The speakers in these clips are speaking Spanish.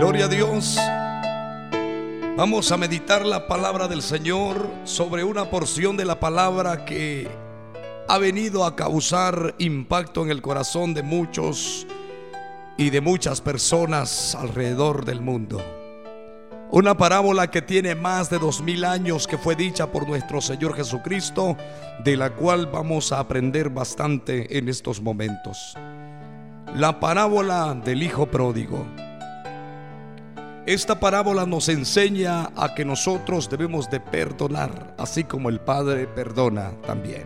Gloria a Dios. Vamos a meditar la palabra del Señor sobre una porción de la palabra que ha venido a causar impacto en el corazón de muchos y de muchas personas alrededor del mundo. Una parábola que tiene más de dos mil años que fue dicha por nuestro Señor Jesucristo, de la cual vamos a aprender bastante en estos momentos. La parábola del Hijo Pródigo. Esta parábola nos enseña a que nosotros debemos de perdonar, así como el Padre perdona también.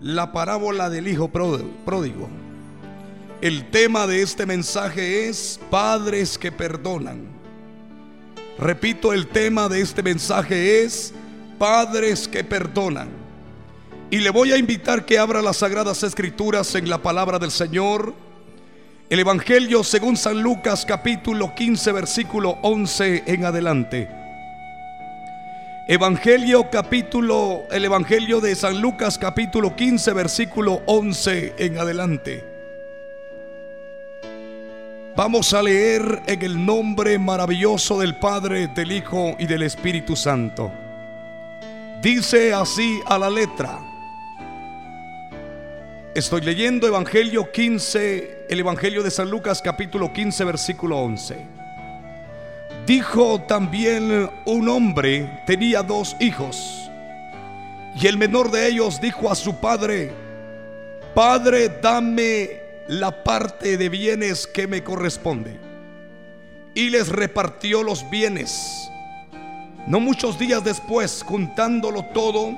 La parábola del Hijo Pródigo. El tema de este mensaje es padres que perdonan. Repito, el tema de este mensaje es padres que perdonan. Y le voy a invitar que abra las sagradas escrituras en la palabra del Señor. El Evangelio según San Lucas capítulo 15 versículo 11 en adelante. Evangelio capítulo, el Evangelio de San Lucas capítulo 15 versículo 11 en adelante. Vamos a leer en el nombre maravilloso del Padre, del Hijo y del Espíritu Santo. Dice así a la letra. Estoy leyendo Evangelio 15, el Evangelio de San Lucas capítulo 15 versículo 11. Dijo también un hombre, tenía dos hijos, y el menor de ellos dijo a su padre, Padre, dame la parte de bienes que me corresponde. Y les repartió los bienes. No muchos días después, juntándolo todo,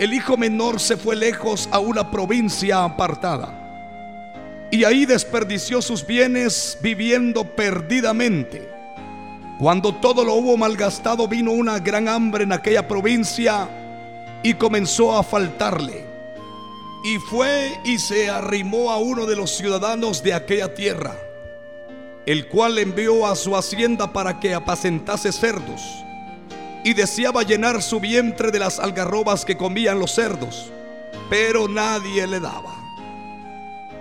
el hijo menor se fue lejos a una provincia apartada. Y ahí desperdició sus bienes viviendo perdidamente. Cuando todo lo hubo malgastado, vino una gran hambre en aquella provincia y comenzó a faltarle. Y fue y se arrimó a uno de los ciudadanos de aquella tierra, el cual envió a su hacienda para que apacentase cerdos. Y deseaba llenar su vientre de las algarrobas que comían los cerdos, pero nadie le daba.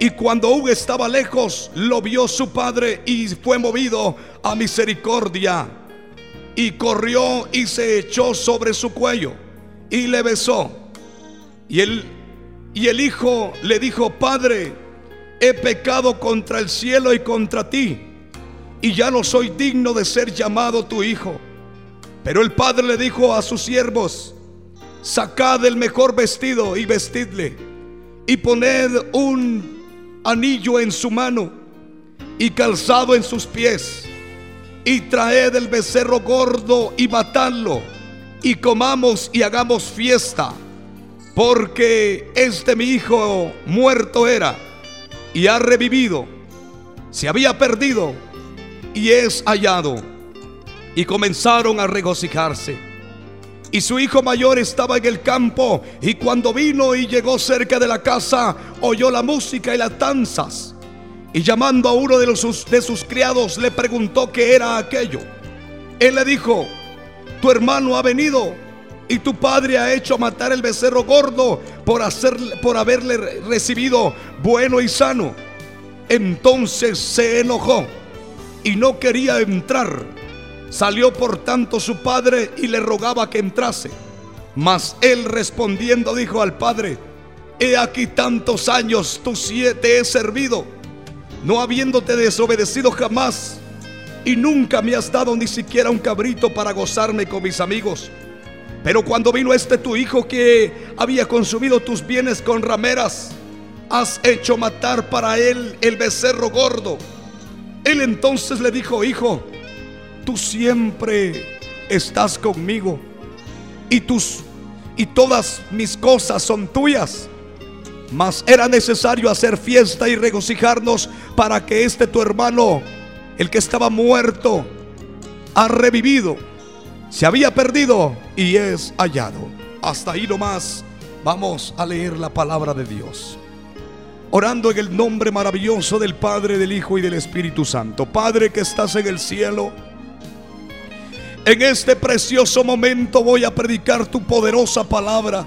Y cuando Hugo estaba lejos, lo vio su padre y fue movido a misericordia. Y corrió y se echó sobre su cuello y le besó. Y él y el hijo le dijo, Padre, he pecado contra el cielo y contra ti, y ya no soy digno de ser llamado tu hijo. Pero el padre le dijo a sus siervos, sacad el mejor vestido y vestidle, y poned un anillo en su mano y calzado en sus pies, y traed el becerro gordo y matadlo, y comamos y hagamos fiesta porque este mi hijo muerto era y ha revivido, se había perdido y es hallado. Y comenzaron a regocijarse. Y su hijo mayor estaba en el campo y cuando vino y llegó cerca de la casa, oyó la música y las danzas. Y llamando a uno de, de sus criados le preguntó qué era aquello. Él le dijo, tu hermano ha venido y tu padre ha hecho matar el becerro gordo por, hacer, por haberle recibido bueno y sano. Entonces se enojó y no quería entrar. Salió por tanto su padre y le rogaba que entrase. Mas él respondiendo dijo al padre, he aquí tantos años tu siete he servido, no habiéndote desobedecido jamás, y nunca me has dado ni siquiera un cabrito para gozarme con mis amigos. Pero cuando vino este tu hijo que había consumido tus bienes con rameras, has hecho matar para él el becerro gordo. Él entonces le dijo, hijo, tú siempre estás conmigo y tus y todas mis cosas son tuyas. Mas era necesario hacer fiesta y regocijarnos para que este tu hermano, el que estaba muerto, ha revivido Se había perdido y es hallado. Hasta ahí nomás vamos a leer la palabra de Dios. Orando en el nombre maravilloso del Padre, del Hijo y del Espíritu Santo. Padre que estás en el cielo. En este precioso momento voy a predicar tu poderosa palabra.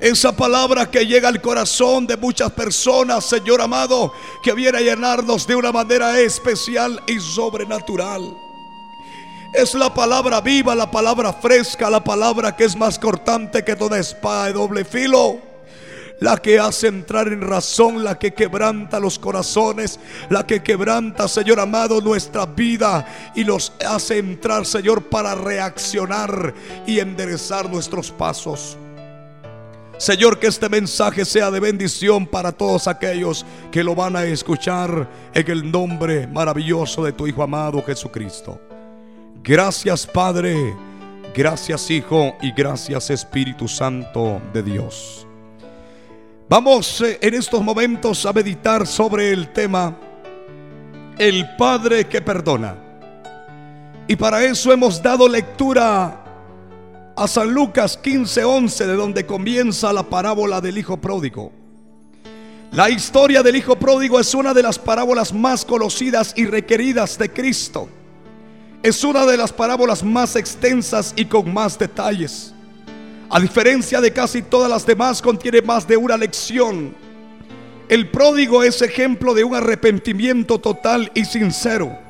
Esa palabra que llega al corazón de muchas personas, Señor amado, que viene a llenarnos de una manera especial y sobrenatural. Es la palabra viva, la palabra fresca, la palabra que es más cortante que toda espada de doble filo. La que hace entrar en razón, la que quebranta los corazones, la que quebranta, Señor amado, nuestra vida y los hace entrar, Señor, para reaccionar y enderezar nuestros pasos. Señor, que este mensaje sea de bendición para todos aquellos que lo van a escuchar en el nombre maravilloso de tu Hijo amado Jesucristo. Gracias Padre, gracias Hijo y gracias Espíritu Santo de Dios. Vamos eh, en estos momentos a meditar sobre el tema El Padre que perdona. Y para eso hemos dado lectura a San Lucas 15:11, de donde comienza la parábola del Hijo Pródigo. La historia del Hijo Pródigo es una de las parábolas más conocidas y requeridas de Cristo. Es una de las parábolas más extensas y con más detalles. A diferencia de casi todas las demás, contiene más de una lección. El pródigo es ejemplo de un arrepentimiento total y sincero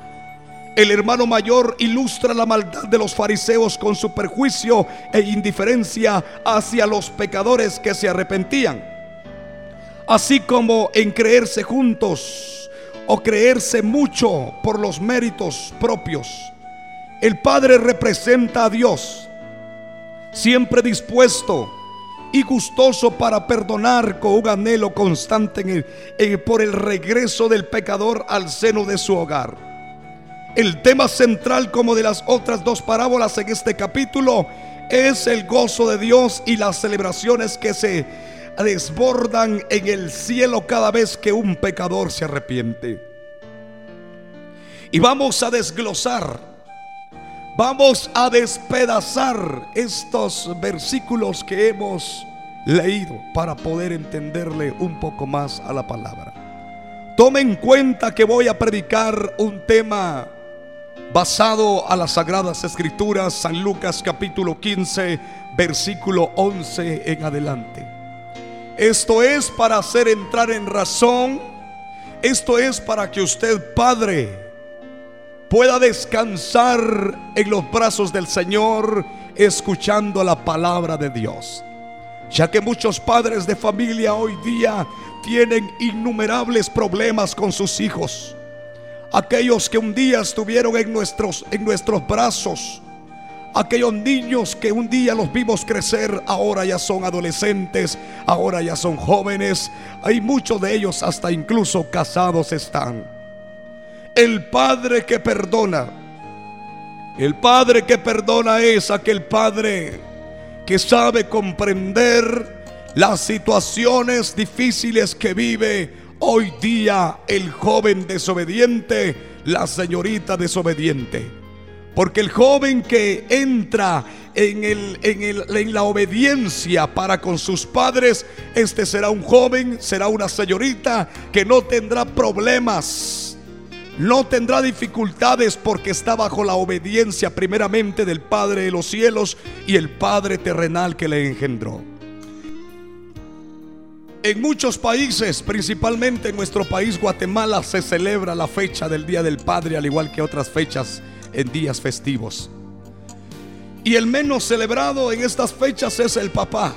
el hermano mayor ilustra la maldad de los fariseos con su perjuicio e indiferencia hacia los pecadores que se arrepentían. Así como en creerse juntos o creerse mucho por los méritos propios. El Padre representa a Dios, siempre dispuesto y gustoso para perdonar con un anhelo constante por el regreso del pecador al seno de su hogar. El tema central como de las otras dos parábolas en este capítulo es el gozo de Dios y las celebraciones que se desbordan en el cielo cada vez que un pecador se arrepiente. Y vamos a desglosar, vamos a despedazar estos versículos que hemos leído para poder entenderle un poco más a la palabra. Tome en cuenta que voy a predicar un tema basado a las sagradas escrituras, San Lucas capítulo 15, versículo 11 en adelante. Esto es para hacer entrar en razón, esto es para que usted, Padre, pueda descansar en los brazos del Señor escuchando la palabra de Dios. Ya que muchos padres de familia hoy día tienen innumerables problemas con sus hijos aquellos que un día estuvieron en nuestros, en nuestros brazos, aquellos niños que un día los vimos crecer, ahora ya son adolescentes, ahora ya son jóvenes, hay muchos de ellos hasta incluso casados están. El Padre que perdona, el Padre que perdona es aquel Padre que sabe comprender las situaciones difíciles que vive Hoy día el joven desobediente, la señorita desobediente. Porque el joven que entra en, el, en, la obediencia para con sus padres, este será un joven, será una señorita que no tendrá problemas, no tendrá dificultades porque está bajo la obediencia primeramente del Padre de los cielos y el Padre terrenal que le engendró. En muchos países, principalmente en nuestro país Guatemala, se celebra la fecha del Día del Padre, al igual que otras fechas en días festivos. Y el menos celebrado en estas fechas es el papá,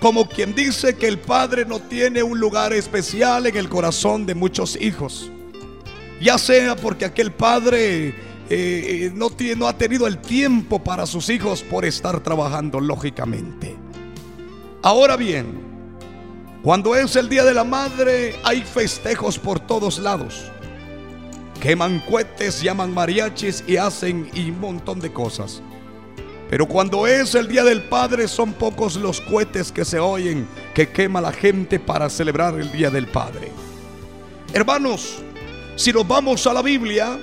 como quien dice que el padre no tiene un lugar especial en el corazón de muchos hijos. Ya sea porque aquel padre eh, eh, no, tiene, no ha tenido el tiempo para sus hijos por estar trabajando, lógicamente. Ahora bien, cuando es el Día de la Madre hay festejos por todos lados. Queman cohetes, llaman mariachis y hacen un montón de cosas. Pero cuando es el Día del Padre son pocos los cohetes que se oyen que quema la gente para celebrar el Día del Padre. Hermanos, si nos vamos a la Biblia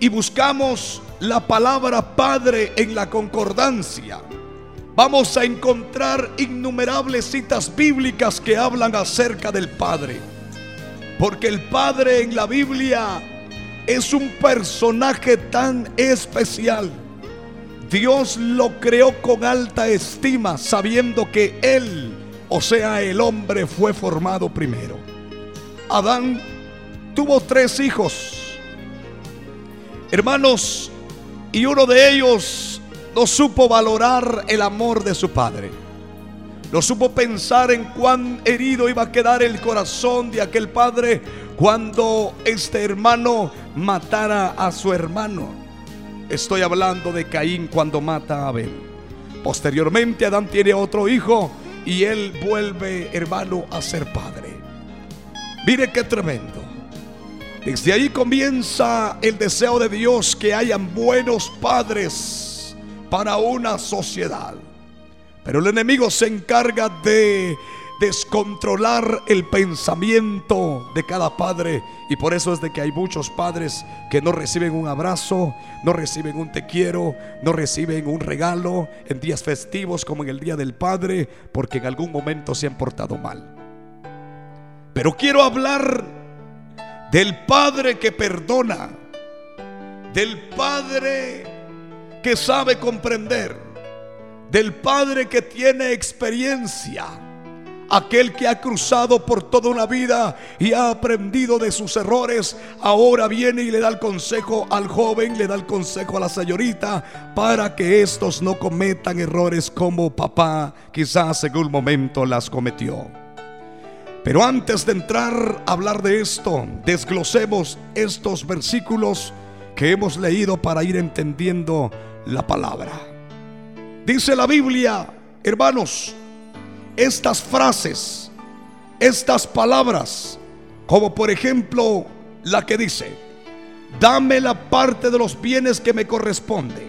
y buscamos la palabra Padre en la concordancia, vamos a encontrar innumerables citas bíblicas que hablan acerca del Padre. Porque el Padre en la Biblia es un personaje tan especial. Dios lo creó con alta estima, sabiendo que Él, o sea, el hombre, fue formado primero. Adán tuvo tres hijos, hermanos, y uno de ellos no supo valorar el amor de su padre. No supo pensar en cuán herido iba a quedar el corazón de aquel padre cuando este hermano matara a su hermano. Estoy hablando de Caín cuando mata a Abel. Posteriormente Adán tiene otro hijo y él vuelve, hermano, a ser padre. Mire qué tremendo. Desde ahí comienza el deseo de Dios que hayan buenos padres para una sociedad. Pero el enemigo se encarga de descontrolar el pensamiento de cada padre y por eso es de que hay muchos padres que no reciben un abrazo, no reciben un te quiero, no reciben un regalo en días festivos como en el Día del Padre porque en algún momento se han portado mal. Pero quiero hablar del Padre que perdona, del Padre que sabe comprender del Padre que tiene experiencia, aquel que ha cruzado por toda una vida y ha aprendido de sus errores, ahora viene y le da el consejo al joven, le da el consejo a la señorita, para que estos no cometan errores como papá quizás en un momento las cometió. Pero antes de entrar a hablar de esto, desglosemos estos versículos que hemos leído para ir entendiendo la palabra. Dice la Biblia, hermanos, estas frases, estas palabras, como por ejemplo la que dice, dame la parte de los bienes que me corresponde.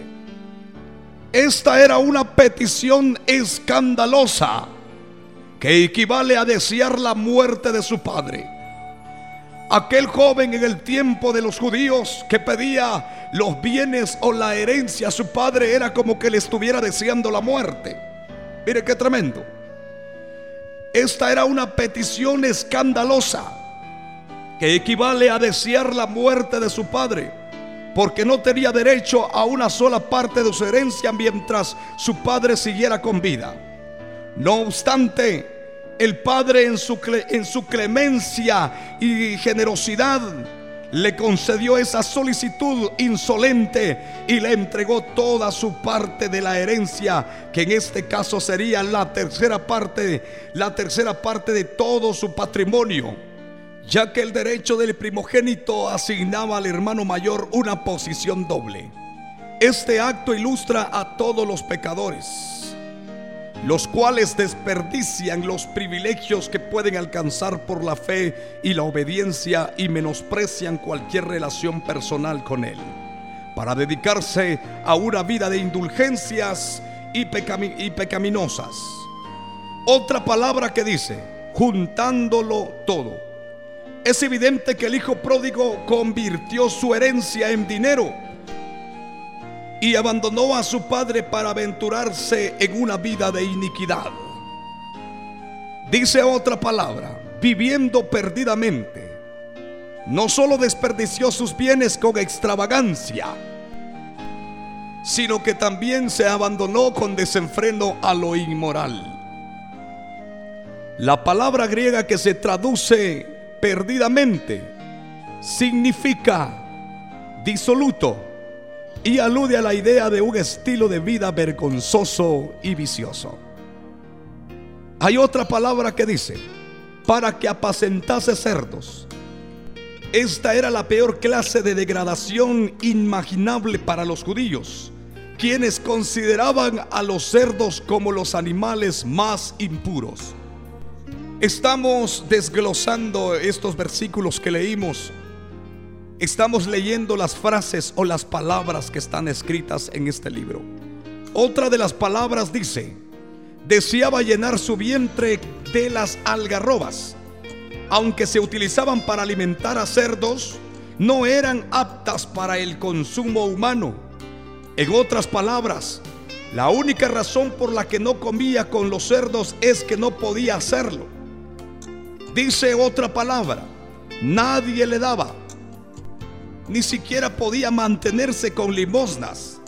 Esta era una petición escandalosa que equivale a desear la muerte de su padre. Aquel joven en el tiempo de los judíos que pedía los bienes o la herencia a su padre era como que le estuviera deseando la muerte. Mire qué tremendo. Esta era una petición escandalosa que equivale a desear la muerte de su padre, porque no tenía derecho a una sola parte de su herencia mientras su padre siguiera con vida. No obstante, el Padre en su, en su clemencia y generosidad le concedió esa solicitud insolente y le entregó toda su parte de la herencia, que en este caso sería la tercera parte, la tercera parte de todo su patrimonio, ya que el derecho del primogénito asignaba al hermano mayor una posición doble. Este acto ilustra a todos los pecadores los cuales desperdician los privilegios que pueden alcanzar por la fe y la obediencia y menosprecian cualquier relación personal con Él, para dedicarse a una vida de indulgencias y, pecaminosas. Otra palabra que dice, juntándolo todo. Es evidente que el hijo pródigo convirtió su herencia en dinero y abandonó a su padre para aventurarse en una vida de iniquidad. Dice otra palabra, viviendo perdidamente. No solo desperdició sus bienes con extravagancia, sino que también se abandonó con desenfreno a lo inmoral. La palabra griega que se traduce perdidamente significa disoluto y alude a la idea de un estilo de vida vergonzoso y vicioso. Hay otra palabra que dice, para que apacentase cerdos. Esta era la peor clase de degradación imaginable para los judíos, quienes consideraban a los cerdos como los animales más impuros. Estamos desglosando estos versículos que leímos estamos leyendo las frases o las palabras que están escritas en este libro. Otra de las palabras dice, deseaba llenar su vientre de las algarrobas. Aunque se utilizaban para alimentar a cerdos, no eran aptas para el consumo humano, En otras palabras, la única razón por la que no comía con los cerdos es que no podía hacerlo. Dice otra palabra, nadie le daba. Ni siquiera podía mantenerse con limosnas.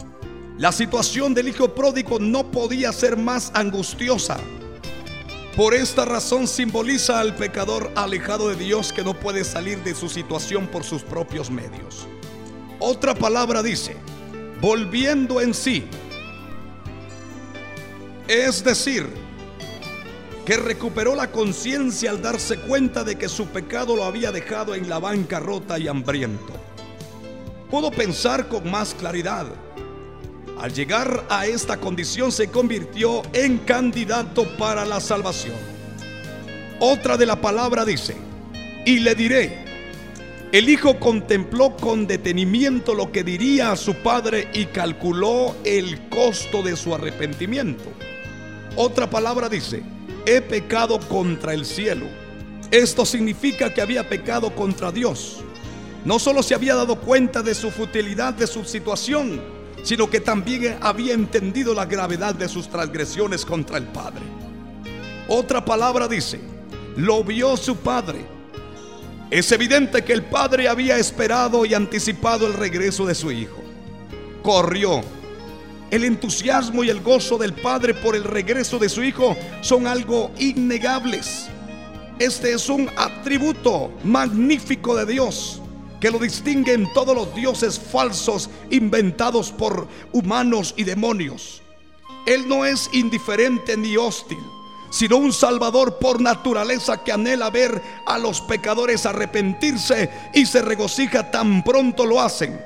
La situación del hijo pródigo no podía ser más angustiosa. Por esta razón simboliza al pecador alejado de Dios que no puede salir de su situación por sus propios medios. Otra palabra dice, volviendo en sí. Es decir, que recuperó la conciencia al darse cuenta de que su pecado lo había dejado en la banca rota y hambriento. Pudo pensar con más claridad al llegar a esta condición se convirtió en candidato para la salvación. Otra de la palabra dice, y le diré, el hijo contempló con detenimiento lo que diría a su padre y calculó el costo de su arrepentimiento. Otra palabra dice, he pecado contra el cielo. Esto significa que había pecado contra Dios. No solo se había dado cuenta de su futilidad de su situación, sino que también había entendido la gravedad de sus transgresiones contra el Padre. Otra palabra dice, lo vio su Padre. Es evidente que el Padre había esperado y anticipado el regreso de su Hijo. Corrió. El entusiasmo y el gozo del Padre por el regreso de su Hijo son algo innegables. Este es un atributo magnífico de Dios que lo distinguen todos los dioses falsos inventados por humanos y demonios. Él no es indiferente ni hostil, sino un salvador por naturaleza que anhela ver a los pecadores arrepentirse y se regocija tan pronto lo hacen.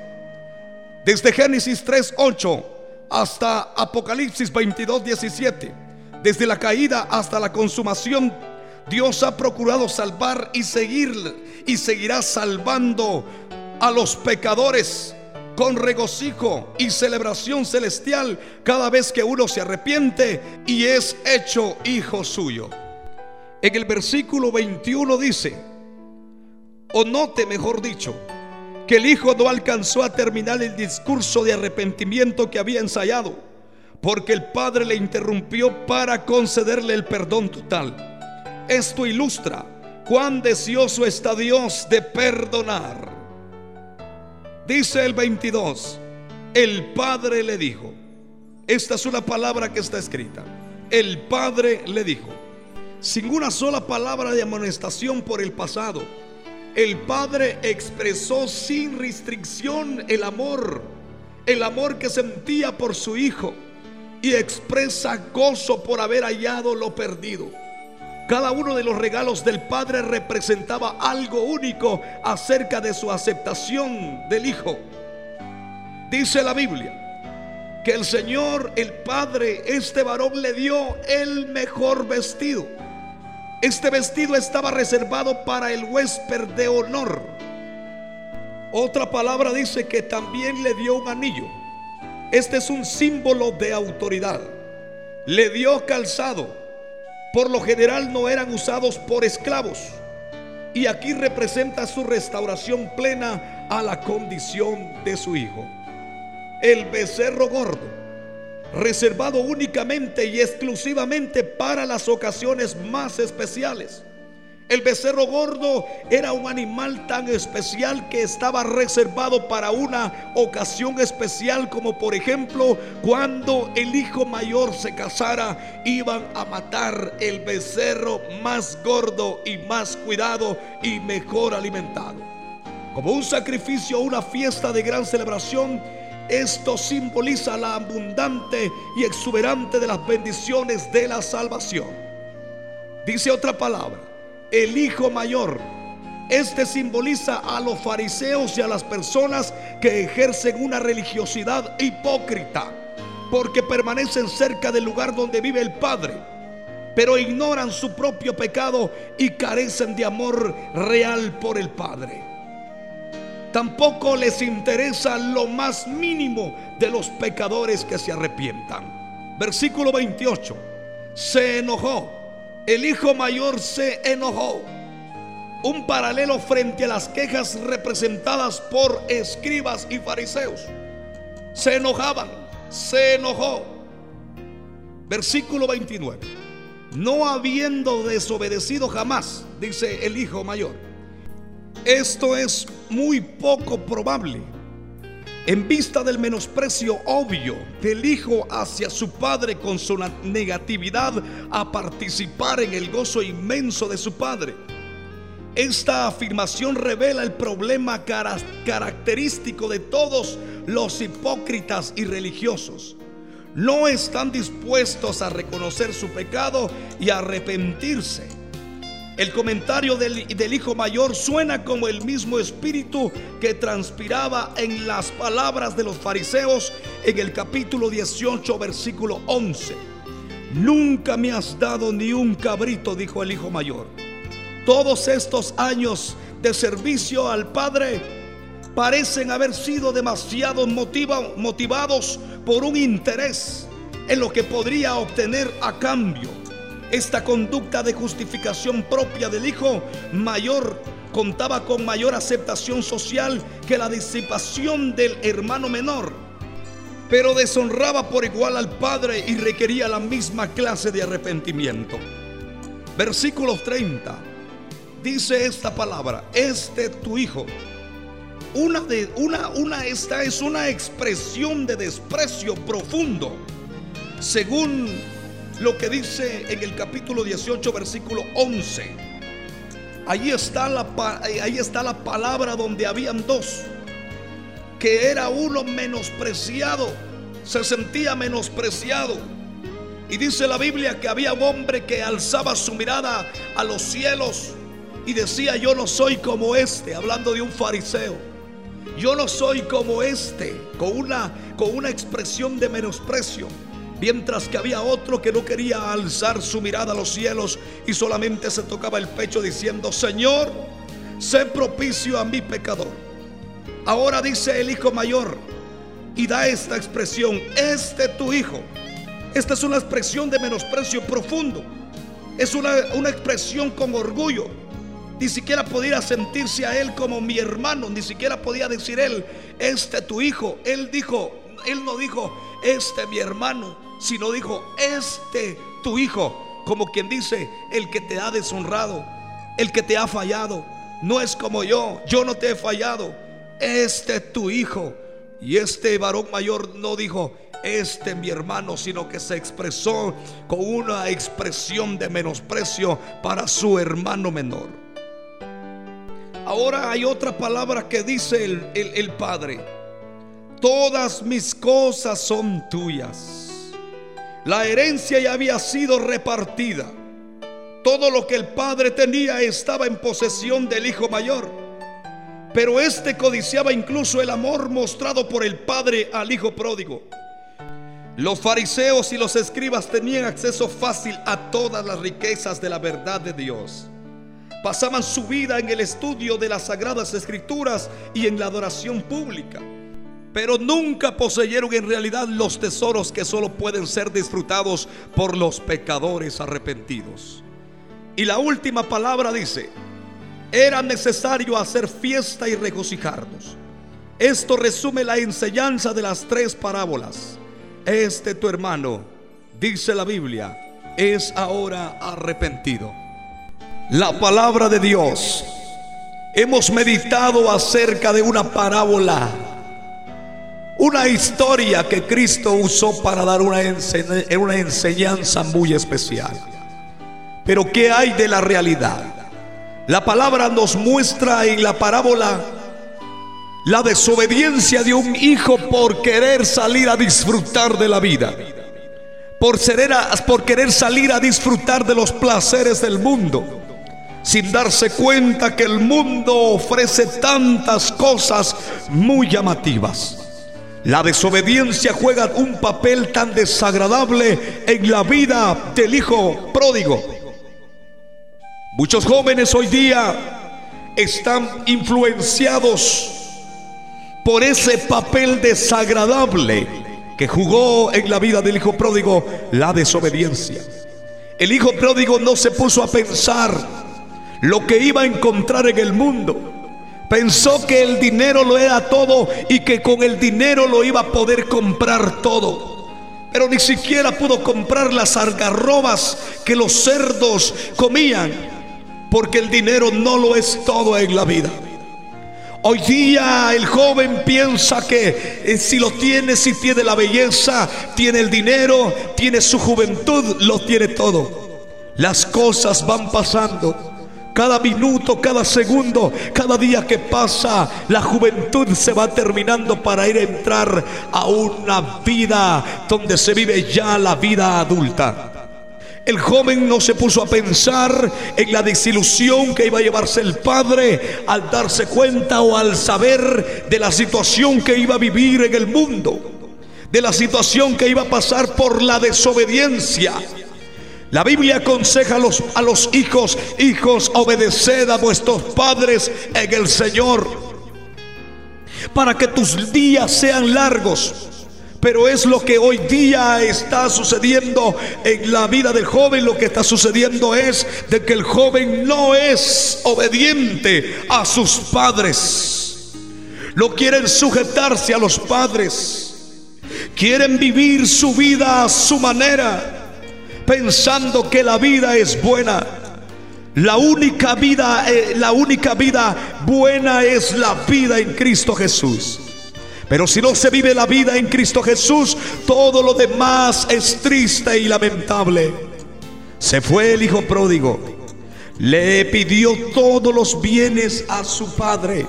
Desde Génesis 3:8 hasta Apocalipsis 22:17, desde la caída hasta la consumación Dios ha procurado salvar y seguir y seguirá salvando a los pecadores con regocijo y celebración celestial cada vez que uno se arrepiente y es hecho hijo suyo. En el versículo 21 dice, o note mejor dicho, que el hijo no alcanzó a terminar el discurso de arrepentimiento que había ensayado, porque el padre le interrumpió para concederle el perdón total. Esto ilustra cuán deseoso está Dios de perdonar. Dice el 22, el Padre le dijo, esta es una palabra que está escrita, el Padre le dijo, sin una sola palabra de amonestación por el pasado, el Padre expresó sin restricción el amor, el amor que sentía por su Hijo y expresa gozo por haber hallado lo perdido. Cada uno de los regalos del Padre representaba algo único acerca de su aceptación del Hijo. Dice la Biblia que el Señor, el Padre, este varón le dio el mejor vestido. Este vestido estaba reservado para el huésped de honor. Otra palabra dice que también le dio un anillo. Este es un símbolo de autoridad. Le dio calzado por lo general no eran usados por esclavos. Y aquí representa su restauración plena a la condición de su hijo. El becerro gordo, reservado únicamente y exclusivamente para las ocasiones más especiales. El becerro gordo era un animal tan especial que estaba reservado para una ocasión especial como por ejemplo cuando el hijo mayor se casara iban a matar el becerro más gordo y más cuidado y mejor alimentado. Como un sacrificio, una fiesta de gran celebración, esto simboliza la abundante y exuberante de las bendiciones de la salvación. Dice otra palabra el hijo mayor. Este simboliza a los fariseos y a las personas que ejercen una religiosidad hipócrita, porque permanecen cerca del lugar donde vive el Padre, pero ignoran su propio pecado y carecen de amor real por el Padre. Tampoco les interesa lo más mínimo de los pecadores que se arrepientan. Versículo 28. Se enojó el hijo mayor se enojó. Un paralelo frente a las quejas representadas por escribas y fariseos. se enojaban, se enojó. Versículo 29. No habiendo desobedecido jamás, dice el hijo mayor. Esto es muy poco probable en vista del menosprecio obvio del hijo hacia su padre con su negatividad a participar en el gozo inmenso de su padre. Esta afirmación revela el problema característico de todos los hipócritas y religiosos. No están dispuestos a reconocer su pecado y arrepentirse el comentario del, hijo mayor suena como el mismo espíritu que transpiraba en las palabras de los fariseos en el capítulo 18, versículo 11. Nunca me has dado ni un cabrito, dijo el hijo mayor. Todos estos años de servicio al Padre parecen haber sido demasiado motivados por un interés en lo que podría obtener a cambio. Esta conducta de justificación propia del hijo mayor contaba con mayor aceptación social que la disipación del hermano menor, pero deshonraba por igual al padre y requería la misma clase de arrepentimiento. Versículo 30 dice esta palabra, este tu hijo. Una de una una esta es una expresión de desprecio profundo. Según lo que dice en el capítulo 18, versículo 11. Ahí está la, ahí está la palabra donde habían dos, que era uno menospreciado, se sentía menospreciado. Y dice la Biblia que había un hombre que alzaba su mirada a los cielos y decía, yo no soy como este, hablando de un fariseo. Yo no soy como este, con una, con una expresión de menosprecio. Mientras que había otro que no quería alzar su mirada a los cielos y solamente se tocaba el pecho diciendo, Señor, sé propicio a mi pecador. Ahora dice el hijo mayor y da esta expresión, este tu hijo. Esta es una expresión de menosprecio profundo. Es una, una expresión con orgullo. Ni siquiera podía sentirse a él como mi hermano. Ni siquiera podía decir él, este tu hijo. Él dijo, él no dijo, este mi hermano sino dijo, este tu hijo, como quien dice, el que te ha deshonrado, el que te ha fallado, no es como yo, yo no te he fallado, este tu hijo. Y este varón mayor no dijo, este mi hermano, sino que se expresó con una expresión de menosprecio para su hermano menor. Ahora hay otra palabra que dice el, el Padre, todas mis cosas son tuyas la herencia ya había sido repartida. Todo lo que el padre tenía estaba en posesión del hijo mayor. Pero este codiciaba incluso el amor mostrado por el padre al hijo pródigo. Los fariseos y los escribas tenían acceso fácil a todas las riquezas de la verdad de Dios. Pasaban su vida en el estudio de las sagradas escrituras y en la adoración pública pero nunca poseyeron en realidad los tesoros que solo pueden ser disfrutados por los pecadores arrepentidos. Y la última palabra dice, era necesario hacer fiesta y regocijarnos. Esto resume la enseñanza de las tres parábolas. Este tu hermano, dice la Biblia, es ahora arrepentido. La palabra de Dios. Hemos meditado acerca de una parábola una historia que Cristo usó para dar una, enseñanza muy especial. Pero ¿qué hay de la realidad? La palabra nos muestra en la parábola la desobediencia de un hijo por querer salir a disfrutar de la vida. Por, por querer salir a disfrutar de los placeres del mundo. Sin darse cuenta que el mundo ofrece tantas cosas muy llamativas. La desobediencia juega un papel tan desagradable en la vida del hijo pródigo. Muchos jóvenes hoy día están influenciados por ese papel desagradable que jugó en la vida del hijo pródigo la desobediencia. El hijo pródigo no se puso a pensar lo que iba a encontrar en el mundo Pensó que el dinero lo era todo y que con el dinero lo iba a poder comprar todo. Pero ni siquiera pudo comprar las algarrobas que los cerdos comían. Porque el dinero no lo es todo en la vida. Hoy día el joven piensa que eh, si lo tiene, si tiene la belleza, tiene el dinero, tiene su juventud, lo tiene todo. Las cosas van pasando. Cada minuto, cada segundo, cada día que pasa, la juventud se va terminando para ir a entrar a una vida donde se vive ya la vida adulta. El joven no se puso a pensar en la desilusión que iba a llevarse el padre al darse cuenta o al saber de la situación que iba a vivir en el mundo, de la situación que iba a pasar por la desobediencia la Biblia aconseja a los, hijos, hijos, obedeced a vuestros padres en el Señor, para que tus días sean largos. Pero es lo que hoy día está sucediendo en la vida del joven. Lo que está sucediendo es de que el joven no es obediente a sus padres. No quieren sujetarse a los padres. Quieren vivir su vida a su manera pensando que la vida es buena. La única vida, eh, la única vida buena es la vida en Cristo Jesús. Pero si no se vive la vida en Cristo Jesús, todo lo demás es triste y lamentable. Se fue el hijo pródigo. Le pidió todos los bienes a su padre.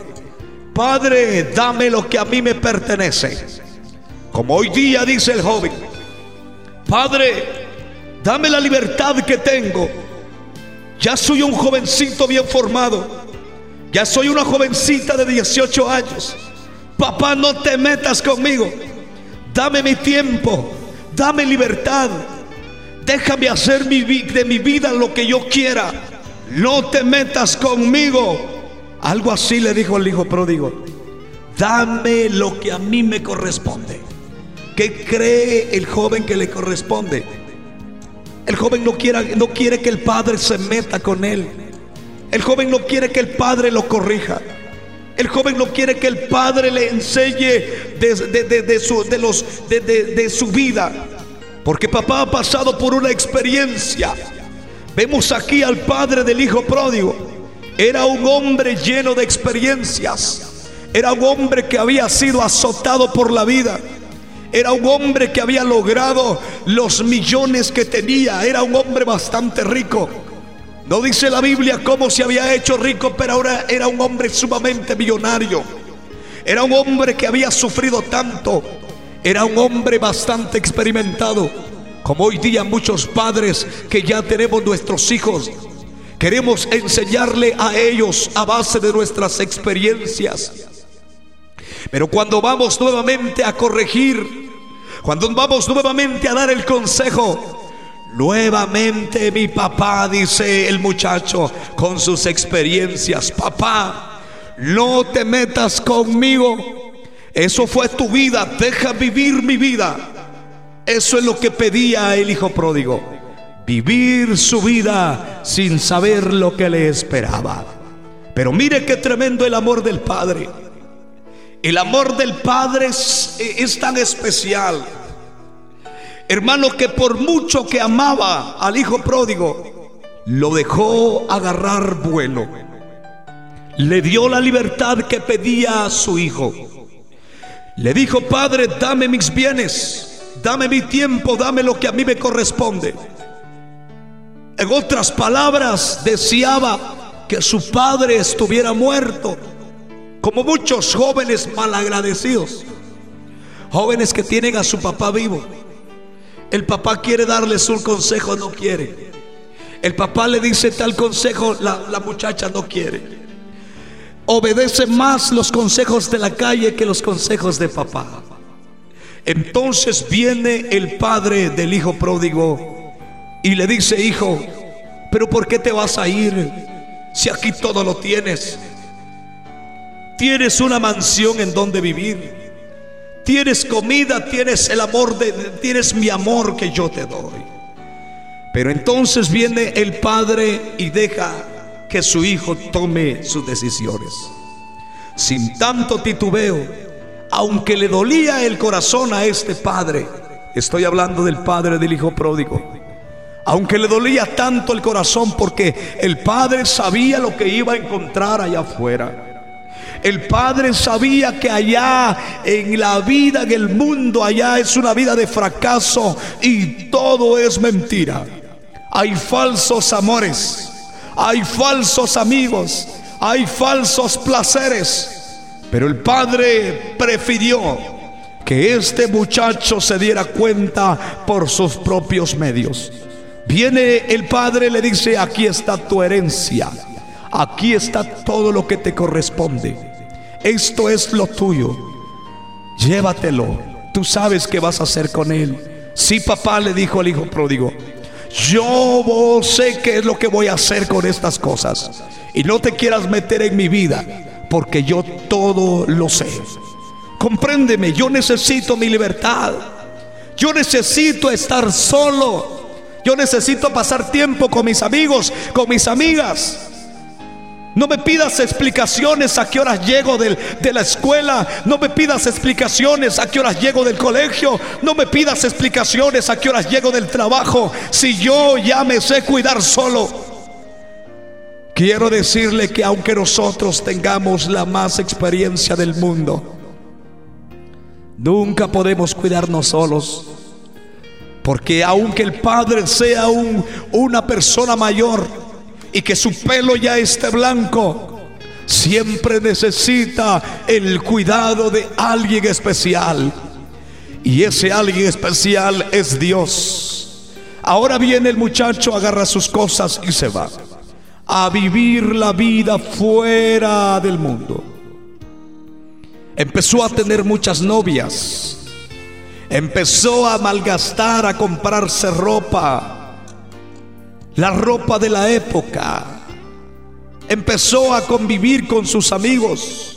Padre, dame lo que a mí me pertenece. Como hoy día dice el joven. Padre, Dame la libertad que tengo. Ya soy un jovencito bien formado. Ya soy una jovencita de 18 años. Papá, no te metas conmigo. Dame mi tiempo. Dame libertad. Déjame hacer mi, de mi vida lo que yo quiera. No te metas conmigo. Algo así le dijo el hijo pródigo. Dame lo que a mí me corresponde. ¿Qué cree el joven que le corresponde? El joven no quiere, no quiere que el padre se meta con él. El joven no quiere que el padre lo corrija. El joven no quiere que el padre le enseñe de, su, los, de su vida. Porque papá ha pasado por una experiencia. Vemos aquí al padre del hijo pródigo. Era un hombre lleno de experiencias. Era un hombre que había sido azotado por la vida era un hombre que había logrado los millones que tenía. Era un hombre bastante rico. No dice la Biblia cómo se había hecho rico, pero ahora era un hombre sumamente millonario. Era un hombre que había sufrido tanto. Era un hombre bastante experimentado. Como hoy día muchos padres que ya tenemos nuestros hijos, queremos enseñarle a ellos a base de nuestras experiencias. Pero cuando vamos nuevamente a corregir, cuando vamos nuevamente a dar el consejo, nuevamente mi papá, dice el muchacho, con sus experiencias, papá, no te metas conmigo. Eso fue tu vida, deja vivir mi vida. Eso es lo que pedía el hijo pródigo. Vivir su vida sin saber lo que le esperaba. Pero mire qué tremendo el amor del Padre. El amor del Padre es, tan especial. Hermano, que por mucho que amaba al hijo pródigo, lo dejó agarrar vuelo. Le dio la libertad que pedía a su hijo. Le dijo, Padre, dame mis bienes, dame mi tiempo, dame lo que a mí me corresponde. En otras palabras, deseaba que su padre estuviera muerto como muchos jóvenes malagradecidos. Jóvenes que tienen a su papá vivo. El papá quiere darles un consejo, no quiere. El papá le dice tal consejo, la, la muchacha no quiere. Obedece más los consejos de la calle que los consejos de papá. Entonces viene el padre del hijo pródigo y le dice, hijo, pero ¿por qué te vas a ir si aquí todo lo tienes? Tienes una mansión en donde vivir. Tienes comida, tienes el amor de tienes mi amor que yo te doy. Pero entonces viene el padre y deja que su hijo tome sus decisiones. sin tanto titubeo, aunque le dolía el corazón a este padre, estoy hablando del padre del hijo pródigo, aunque le dolía tanto el corazón porque el padre sabía lo que iba a encontrar allá afuera. El padre sabía que allá en la vida, en el mundo, allá es una vida de fracaso y todo es mentira. Hay falsos amores, hay falsos amigos, hay falsos placeres. Pero el padre prefirió que este muchacho se diera cuenta por sus propios medios. Viene el padre, le dice, aquí está tu herencia, aquí está todo lo que te corresponde. Esto es lo tuyo, llévatelo, tú sabes qué vas a hacer con él. Sí, papá, le dijo al hijo pródigo, yo sé qué es lo que voy a hacer con estas cosas. Y no te quieras meter en mi vida, porque yo todo lo sé. Compréndeme, yo necesito mi libertad. Yo necesito estar solo. Yo necesito pasar tiempo con mis amigos, con mis amigas. No me pidas explicaciones a qué horas llego de la escuela. No me pidas explicaciones a qué horas llego del colegio. No me pidas explicaciones a qué horas llego del trabajo. Si yo ya me sé cuidar solo. Quiero decirle que aunque nosotros tengamos la más experiencia del mundo, nunca podemos cuidarnos solos. Porque aunque el Padre sea un, una persona mayor, y que su pelo ya esté blanco, siempre necesita el cuidado de alguien especial. Y ese alguien especial es Dios. Ahora viene el muchacho, agarra sus cosas y se va a vivir la vida fuera del mundo. Empezó a tener muchas novias. Empezó a malgastar, a comprarse ropa la ropa de la época. Empezó a convivir con sus amigos.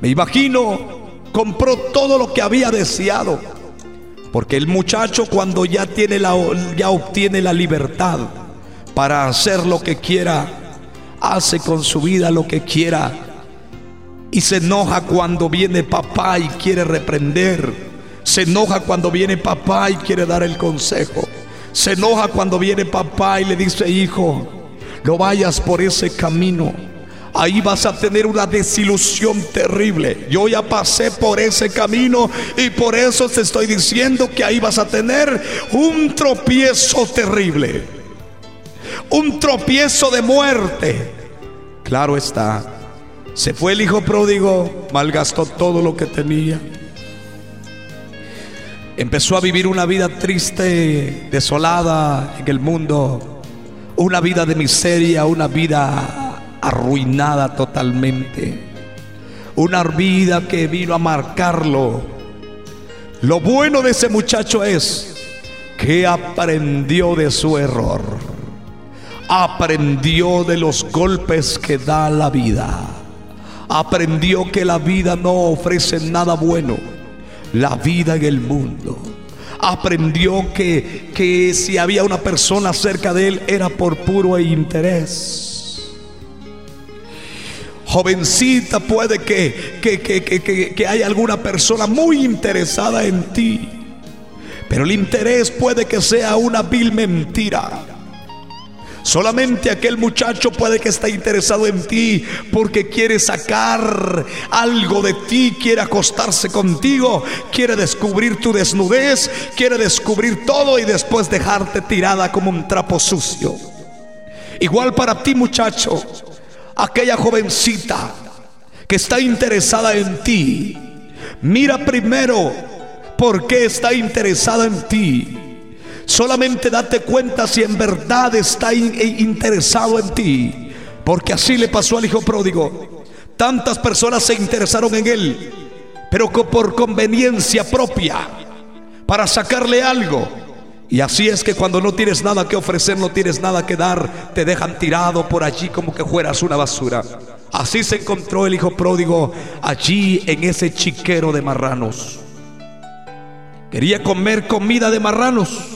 Me imagino, compró todo lo que había deseado. Porque el muchacho cuando ya tiene la ya obtiene la libertad para hacer lo que quiera, hace con su vida lo que quiera y se enoja cuando viene papá y quiere reprender. Se enoja cuando viene papá y quiere dar el consejo. Se enoja cuando viene papá y le dice, hijo, no vayas por ese camino. Ahí vas a tener una desilusión terrible. Yo ya pasé por ese camino y por eso te estoy diciendo que ahí vas a tener un tropiezo terrible. Un tropiezo de muerte. Claro está. Se fue el hijo pródigo, malgastó todo lo que tenía. Empezó a vivir una vida triste, desolada en el mundo, una vida de miseria, una vida arruinada totalmente, una vida que vino a marcarlo. Lo bueno de ese muchacho es que aprendió de su error, aprendió de los golpes que da la vida, aprendió que la vida no ofrece nada bueno la vida en el mundo. Aprendió que, que si había una persona cerca de él era por puro interés. Jovencita, puede que, que, que, que haya alguna persona muy interesada en ti. Pero el interés puede que sea una vil mentira. Solamente aquel muchacho puede que esté interesado en ti porque quiere sacar algo de ti, quiere acostarse contigo, quiere descubrir tu desnudez, quiere descubrir todo y después dejarte tirada como un trapo sucio. Igual para ti muchacho, aquella jovencita que está interesada en ti, mira primero por qué está interesada en ti Solamente date cuenta si en verdad está e interesado en ti. Porque así le pasó al hijo pródigo. Tantas personas se interesaron en él, pero por conveniencia propia, para sacarle algo. Y así es que cuando no tienes nada que ofrecer, no tienes nada que dar, te dejan tirado por allí como que fueras una basura. Así se encontró el hijo pródigo allí en ese chiquero de marranos. Quería comer comida de marranos.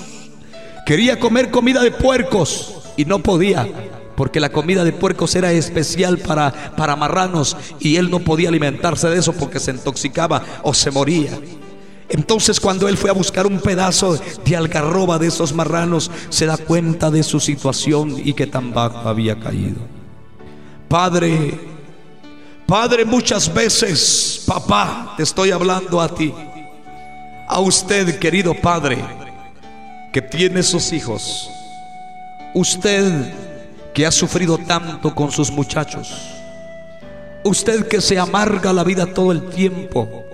Quería comer comida de puercos y no podía porque la comida de puercos era especial para, para marranos y él no podía alimentarse de eso porque se intoxicaba o se moría. Entonces cuando él fue a buscar un pedazo de algarroba de esos marranos, se da cuenta de su situación y que tan bajo había caído. Padre, Padre, muchas veces, papá, te estoy hablando a ti, a usted, querido Padre, que tiene sus hijos, usted que ha sufrido tanto con sus muchachos, usted que se amarga la vida todo el tiempo,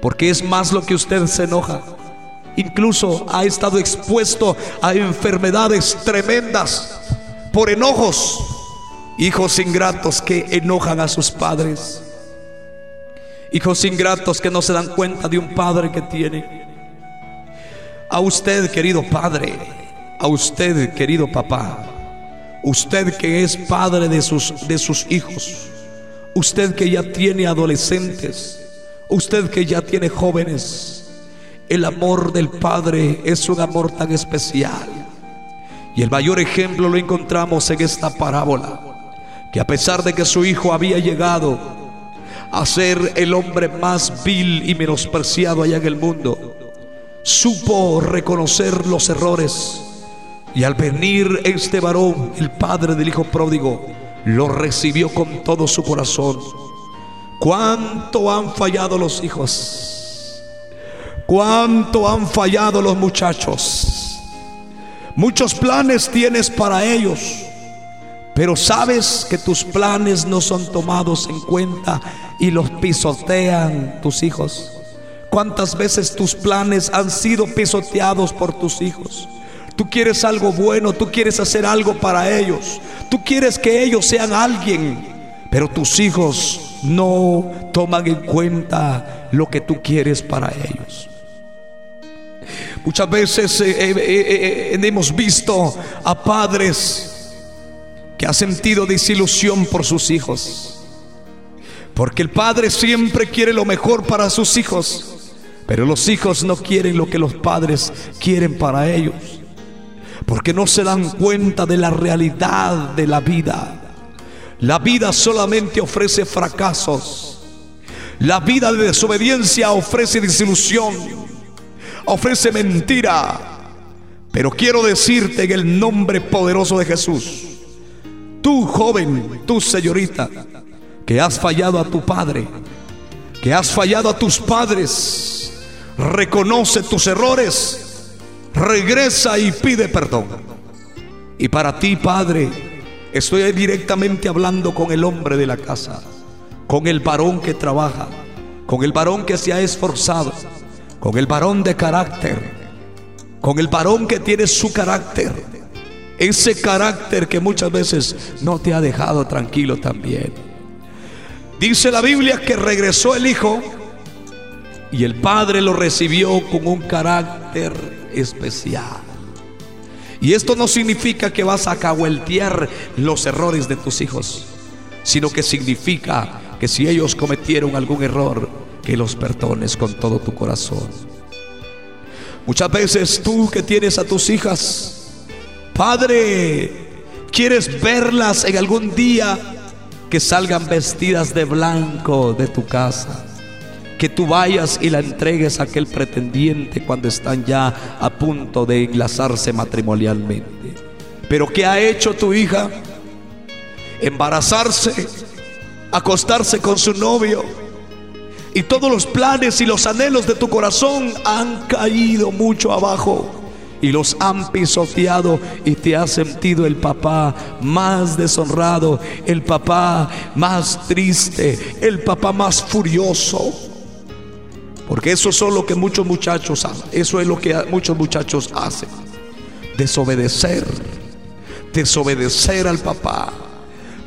porque es más lo que usted se enoja. Incluso ha estado expuesto a enfermedades tremendas por enojos. Hijos ingratos que enojan a sus padres. Hijos ingratos que no se dan cuenta de un padre que tiene. A usted, querido padre, a usted, querido papá, usted que es padre de sus, de sus hijos, usted que ya tiene adolescentes, Usted que ya tiene jóvenes, el amor del Padre es un amor tan especial. Y el mayor ejemplo lo encontramos en esta parábola, que a pesar de que su hijo había llegado a ser el hombre más vil y menospreciado allá en el mundo, supo reconocer los errores. Y al venir este varón, el padre del hijo pródigo, lo recibió con todo su corazón ¿Cuánto han fallado los hijos? ¿Cuánto han fallado los muchachos? Muchos planes tienes para ellos, pero sabes que tus planes no son tomados en cuenta y los pisotean tus hijos. ¿Cuántas veces tus planes han sido pisoteados por tus hijos? Tú quieres algo bueno, tú quieres hacer algo para ellos, tú quieres que ellos sean alguien, pero tus hijos no toman en cuenta lo que tú quieres para ellos. Muchas veces eh, eh, eh, hemos visto a padres que han sentido desilusión por sus hijos. Porque el padre siempre quiere lo mejor para sus hijos, pero los hijos no quieren lo que los padres quieren para ellos. Porque no se dan cuenta de la realidad de la vida. La vida solamente ofrece fracasos. La vida de desobediencia ofrece desilusión, ofrece mentira. Pero quiero decirte en el nombre poderoso de Jesús, tú joven, tú señorita, que has fallado a tu padre, que has fallado a tus padres, reconoce tus errores, regresa y pide perdón. Y para ti, Padre, Estoy directamente hablando con el hombre de la casa, con el varón que trabaja, con el varón que se ha esforzado, con el varón de carácter, con el varón que tiene su carácter. Ese carácter que muchas veces no te ha dejado tranquilo también. Dice la Biblia que regresó el hijo y el padre lo recibió con un carácter especial. Y esto no significa que vas a cahueltear los errores de tus hijos, sino que significa que si ellos cometieron algún error, que los perdones con todo tu corazón. Muchas veces tú que tienes a tus hijas, Padre, quieres verlas en algún día que salgan vestidas de blanco de tu casa que tú vayas y la entregues a aquel pretendiente cuando están ya a punto de enlazarse matrimonialmente. Pero ¿qué ha hecho tu hija? Embarazarse, acostarse con su novio. Y todos los planes y los anhelos de tu corazón han caído mucho abajo y los han pisoteado y te has sentido el papá más deshonrado, el papá más triste, el papá más furioso. Porque eso es lo que muchos muchachos hacen. Eso es lo que muchos muchachos hacen. Desobedecer. Desobedecer al papá.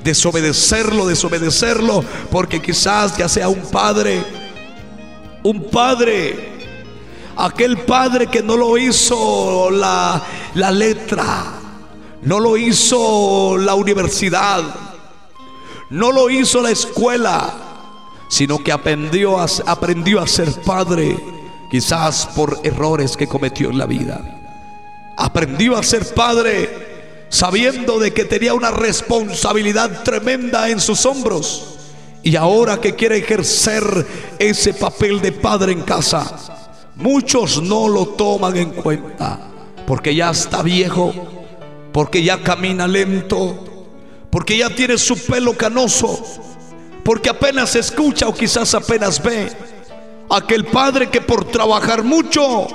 Desobedecerlo, desobedecerlo. Porque quizás ya sea un padre. Un padre. Aquel padre que no lo hizo la, la letra. No lo hizo la universidad. No lo hizo la escuela sino que aprendió a, aprendió a ser padre, quizás por errores que cometió en la vida. Aprendió a ser padre sabiendo de que tenía una responsabilidad tremenda en sus hombros y ahora que quiere ejercer ese papel de padre en casa, muchos no lo toman en cuenta porque ya está viejo, porque ya camina lento, porque ya tiene su pelo canoso, porque apenas escucha o quizás apenas ve. Aquel padre que por trabajar mucho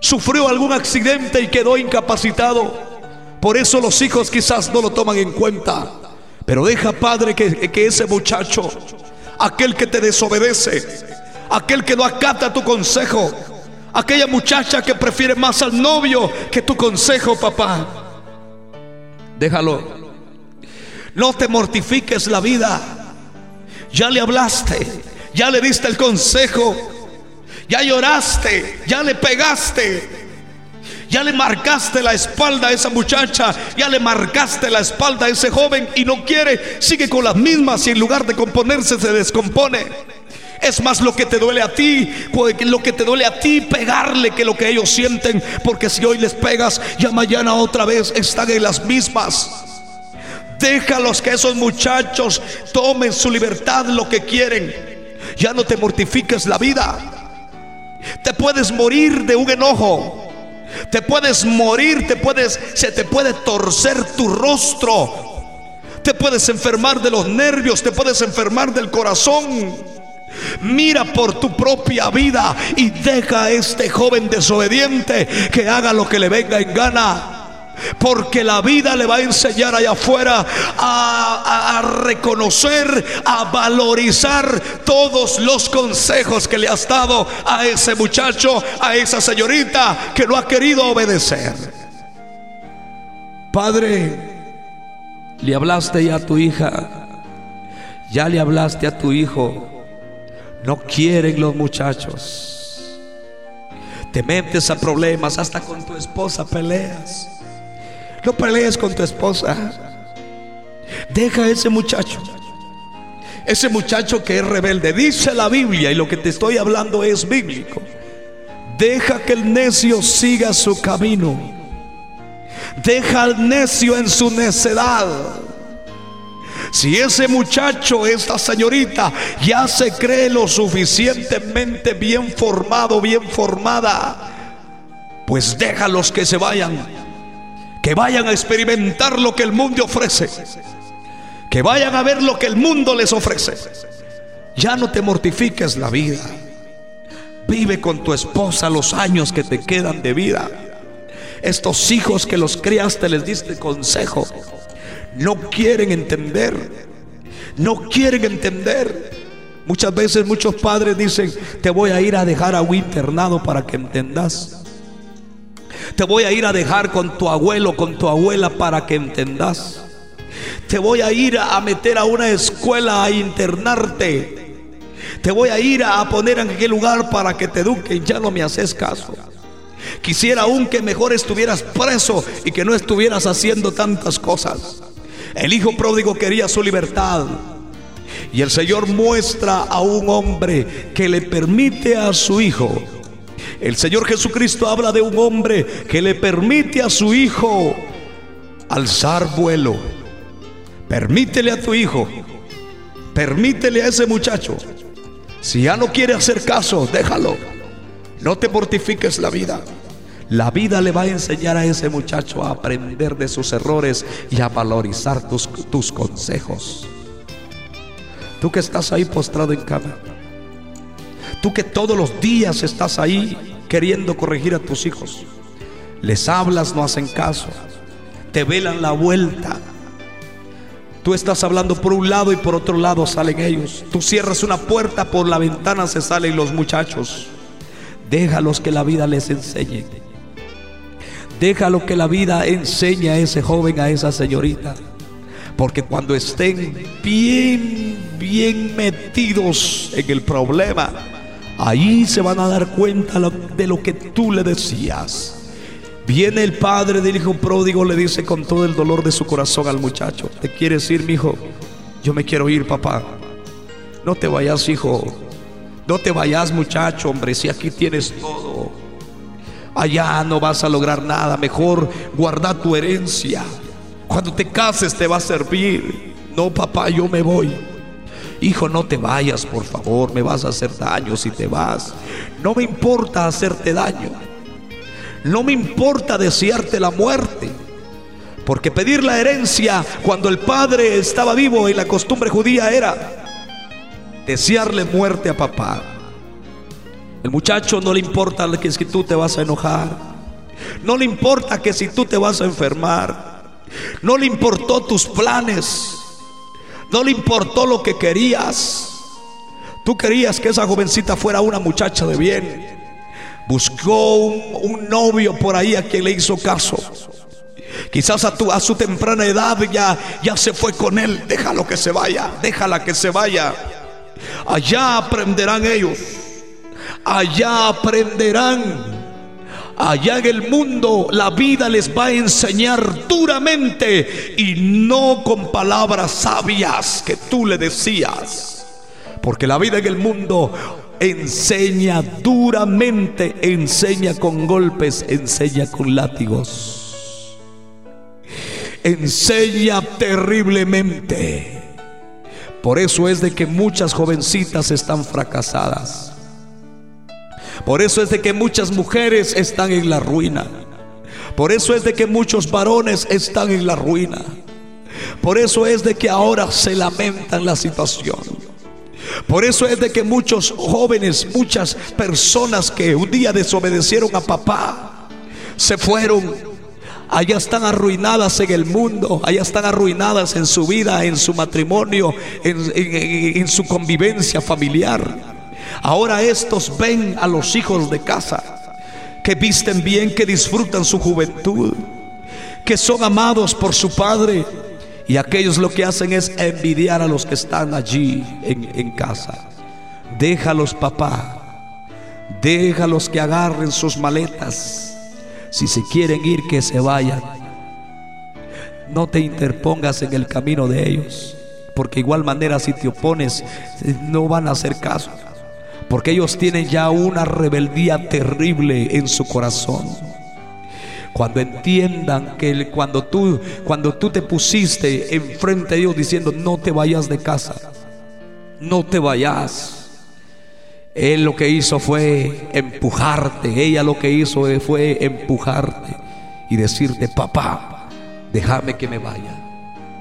sufrió algún accidente y quedó incapacitado. Por eso los hijos quizás no lo toman en cuenta. Pero deja, Padre, que, que, ese muchacho, aquel que te desobedece, aquel que no acata tu consejo, aquella muchacha que prefiere más al novio que tu consejo, papá, déjalo. No te mortifiques la vida. Ya le hablaste, ya le diste el consejo, ya lloraste, ya le pegaste, ya le marcaste la espalda a esa muchacha, ya le marcaste la espalda a ese joven y no quiere, sigue con las mismas y en lugar de componerse se descompone. Es más lo que te duele a ti, lo que te duele a ti pegarle que lo que ellos sienten, porque si hoy les pegas, ya mañana otra vez están en las mismas. Déjalos que esos muchachos tomen su libertad lo que quieren. Ya no te mortifiques la vida. Te puedes morir de un enojo. Te puedes morir, te puedes, se te puede torcer tu rostro. Te puedes enfermar de los nervios, te puedes enfermar del corazón. Mira por tu propia vida y deja a este joven desobediente que haga lo que le venga en gana. Porque la vida le va a enseñar allá afuera a, reconocer, a valorizar todos los consejos que le has dado a ese muchacho, a esa señorita que no ha querido obedecer. Padre, le hablaste ya a tu hija, ya le hablaste a tu hijo. No quieren los muchachos. Te metes a problemas, hasta con tu esposa peleas. No pelees con tu esposa. Deja a ese muchacho. Ese muchacho que es rebelde. Dice la Biblia y lo que te estoy hablando es bíblico. Deja que el necio siga su camino. Deja al necio en su necedad. Si ese muchacho, esta señorita, ya se cree lo suficientemente bien formado, bien formada, pues déjalos que se vayan que vayan a experimentar lo que el mundo ofrece, que vayan a ver lo que el mundo les ofrece. Ya no te mortifiques la vida. Vive con tu esposa los años que te quedan de vida. Estos hijos que los criaste les diste consejo. No quieren entender. No quieren entender. Muchas veces muchos padres dicen, te voy a ir a dejar a un internado para que entendas. Te voy a ir a dejar con tu abuelo, con tu abuela para que entendas. Te voy a ir a meter a una escuela a internarte. Te voy a ir a poner en aquel lugar para que te eduquen. Ya no me haces caso. Quisiera aún que mejor estuvieras preso y que no estuvieras haciendo tantas cosas. El hijo pródigo quería su libertad. Y el Señor muestra a un hombre que le permite a su hijo el Señor Jesucristo habla de un hombre que le permite a su hijo alzar vuelo. Permítele a tu hijo, permítele a ese muchacho. Si ya no quiere hacer caso, déjalo. No te mortifiques la vida. La vida le va a enseñar a ese muchacho a aprender de sus errores y a valorizar tus, tus consejos. Tú que estás ahí postrado en cama. Tú que todos los días estás ahí queriendo corregir a tus hijos. Les hablas, no hacen caso. Te velan la vuelta. Tú estás hablando por un lado y por otro lado salen ellos. Tú cierras una puerta, por la ventana se salen los muchachos. Déjalos que la vida les enseñe. Déjalo que la vida enseñe a ese joven, a esa señorita. Porque cuando estén bien, bien metidos en el problema, Ahí se van a dar cuenta de lo que tú le decías. Viene el padre del hijo pródigo, le dice con todo el dolor de su corazón al muchacho: ¿Te quieres ir, mi hijo? Yo me quiero ir, papá. No te vayas, hijo. No te vayas, muchacho, hombre, si aquí tienes todo. Allá no vas a lograr nada. Mejor guarda tu herencia. Cuando te cases te va a servir. No, papá, yo me voy. Hijo, no te vayas, por favor, me vas a hacer daño si te vas. No me importa hacerte daño. No me importa desearte la muerte. Porque pedir la herencia cuando el padre estaba vivo y la costumbre judía era desearle muerte a papá. El muchacho no le importa que si tú te vas a enojar. No le importa que si tú te vas a enfermar. No le importó tus planes. No le importó lo que querías. Tú querías que esa jovencita fuera una muchacha de bien. Buscó un, novio por ahí a quien le hizo caso. Quizás a, tu, a su temprana edad ya, ya se fue con él. Déjalo que se vaya. Déjala que se vaya. Allá aprenderán ellos. Allá aprenderán. Allá en el mundo la vida les va a enseñar duramente y no con palabras sabias que tú le decías. Porque la vida en el mundo enseña duramente, enseña con golpes, enseña con látigos. Enseña terriblemente. Por eso es de que muchas jovencitas están fracasadas. Por eso es de que muchas mujeres están en la ruina. Por eso es de que muchos varones están en la ruina. Por eso es de que ahora se lamentan la situación. Por eso es de que muchos jóvenes, muchas personas que un día desobedecieron a papá, se fueron allá están arruinadas en el mundo, allá están arruinadas en su vida, en su matrimonio, en, su convivencia familiar. Ahora estos ven a los hijos de casa que visten bien, que disfrutan su juventud, que son amados por su padre. Y aquellos lo que hacen es envidiar a los que están allí en, casa. Déjalos, papá. Déjalos que agarren sus maletas si se quieren ir, que se vayan. No te interpongas en el camino de ellos. Porque igual manera si te opones, no van a hacer caso. Porque ellos tienen ya una rebeldía terrible en su corazón. Cuando entiendan que cuando tú, cuando tú te pusiste enfrente de ellos diciendo, no te vayas de casa, no te vayas él lo que hizo fue empujarte, ella lo que hizo fue empujarte y decirte, papá, déjame que me vaya.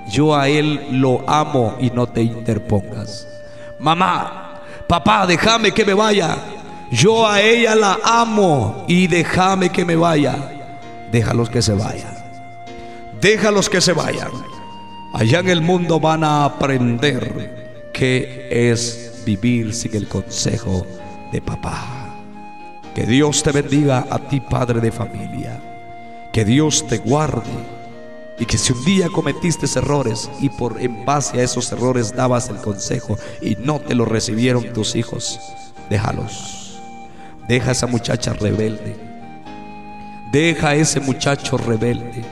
Yo a él lo amo y no te interpongas. Mamá, papá, déjame que me vaya. Yo a ella la amo y déjame que me vaya. Déjalos que se vayan. Déjalos que se vayan. Allá en el mundo van a aprender qué es vivir sin el consejo de papá. Que Dios te bendiga a ti, padre de familia. Que Dios te guarde. Y que si un día cometiste errores y por en base a esos errores dabas el consejo y no te lo recibieron tus hijos, déjalos. Deja a esa muchacha rebelde. Deja a ese muchacho rebelde.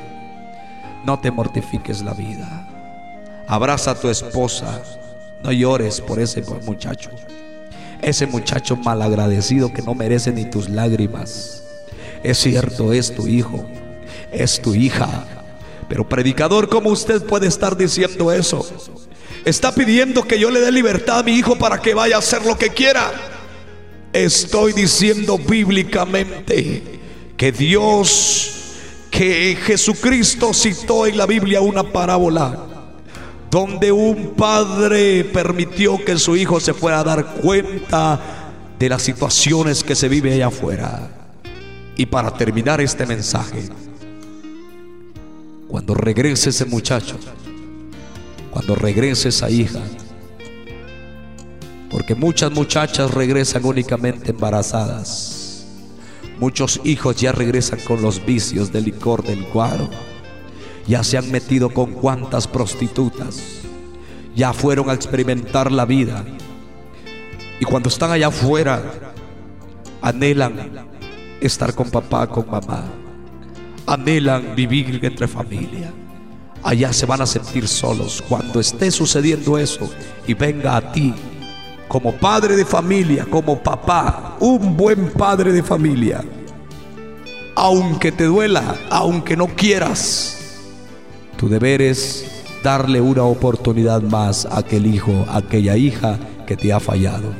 No te mortifiques la vida. Abraza a tu esposa no llores por ese muchacho. Ese muchacho malagradecido que no merece ni tus lágrimas. Es cierto, es tu hijo, es tu hija. Pero predicador, ¿cómo usted puede estar diciendo eso? Está pidiendo que yo le dé libertad a mi hijo para que vaya a hacer lo que quiera. Estoy diciendo bíblicamente que Dios, que Jesucristo citó en la Biblia una parábola donde un padre permitió que su hijo se fuera a dar cuenta de las situaciones que se vive allá afuera. Y para terminar este mensaje, cuando regrese ese muchacho, cuando regrese esa hija, porque muchas muchachas regresan únicamente embarazadas, muchos hijos ya regresan con los vicios del licor del guaro. Ya se han metido con cuantas prostitutas, ya fueron a experimentar la vida. Y cuando están allá afuera, anhelan estar con papá, con mamá, anhelan vivir entre familia. Allá se van a sentir solos. Cuando esté sucediendo eso y venga a ti como padre de familia, como papá, un buen padre de familia, aunque te duela, aunque no quieras, Tu deber es darle una oportunidad más a aquel hijo, a aquella hija que te ha fallado.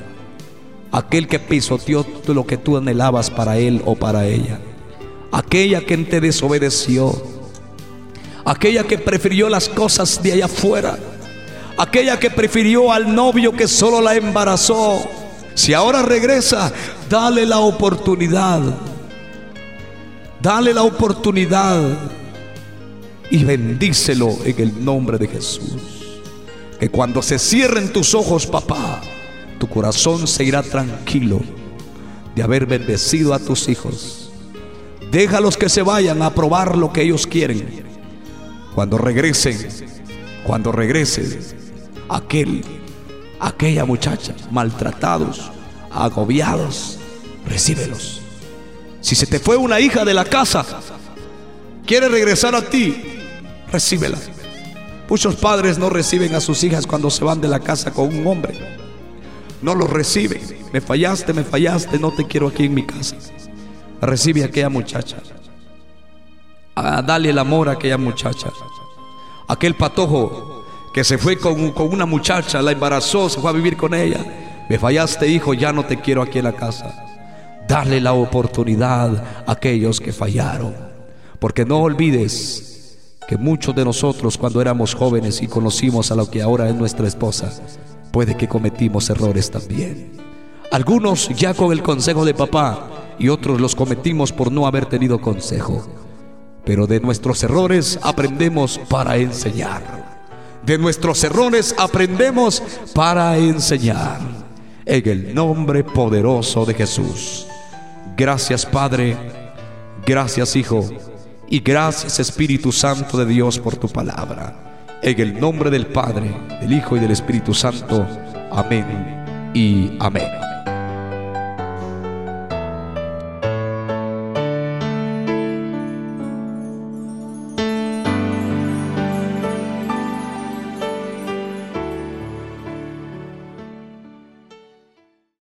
Aquel que pisoteó lo que tú anhelabas para él o para ella. Aquella que te desobedeció. Aquella que prefirió las cosas de allá afuera. Aquella que prefirió al novio que solo la embarazó. Si ahora regresa, dale la oportunidad. Dale la oportunidad y bendícelo en el nombre de Jesús. Que cuando se cierren tus ojos, papá, tu corazón se irá tranquilo de haber bendecido a tus hijos. Déjalos que se vayan a probar lo que ellos quieren. Cuando regresen, cuando regresen, aquel, aquella muchacha, maltratados, agobiados, recíbelos. Si se te fue una hija de la casa, quiere regresar a ti, recíbela. Muchos padres no reciben a sus hijas cuando se van de la casa con un hombre. No los reciben. Me fallaste, me fallaste, no te quiero aquí en mi casa. Recibe a aquella muchacha. Ah, dale el amor a aquella muchacha. Aquel patojo que se fue con, con una muchacha, la embarazó, se fue a vivir con ella. Me fallaste, hijo, ya no te quiero aquí en la casa. Dale la oportunidad a aquellos que fallaron. Porque no olvides que muchos de nosotros cuando éramos jóvenes y conocimos a lo que ahora es nuestra esposa, puede que cometimos errores también. Algunos ya con el consejo de papá y otros los cometimos por no haber tenido consejo. Pero de nuestros errores aprendemos para enseñar. De nuestros errores aprendemos para enseñar. En el nombre poderoso de Jesús. Gracias Padre. Gracias Hijo. Y gracias Espíritu Santo de Dios por tu palabra. En el nombre del Padre, del Hijo y del Espíritu Santo. Amén y amén.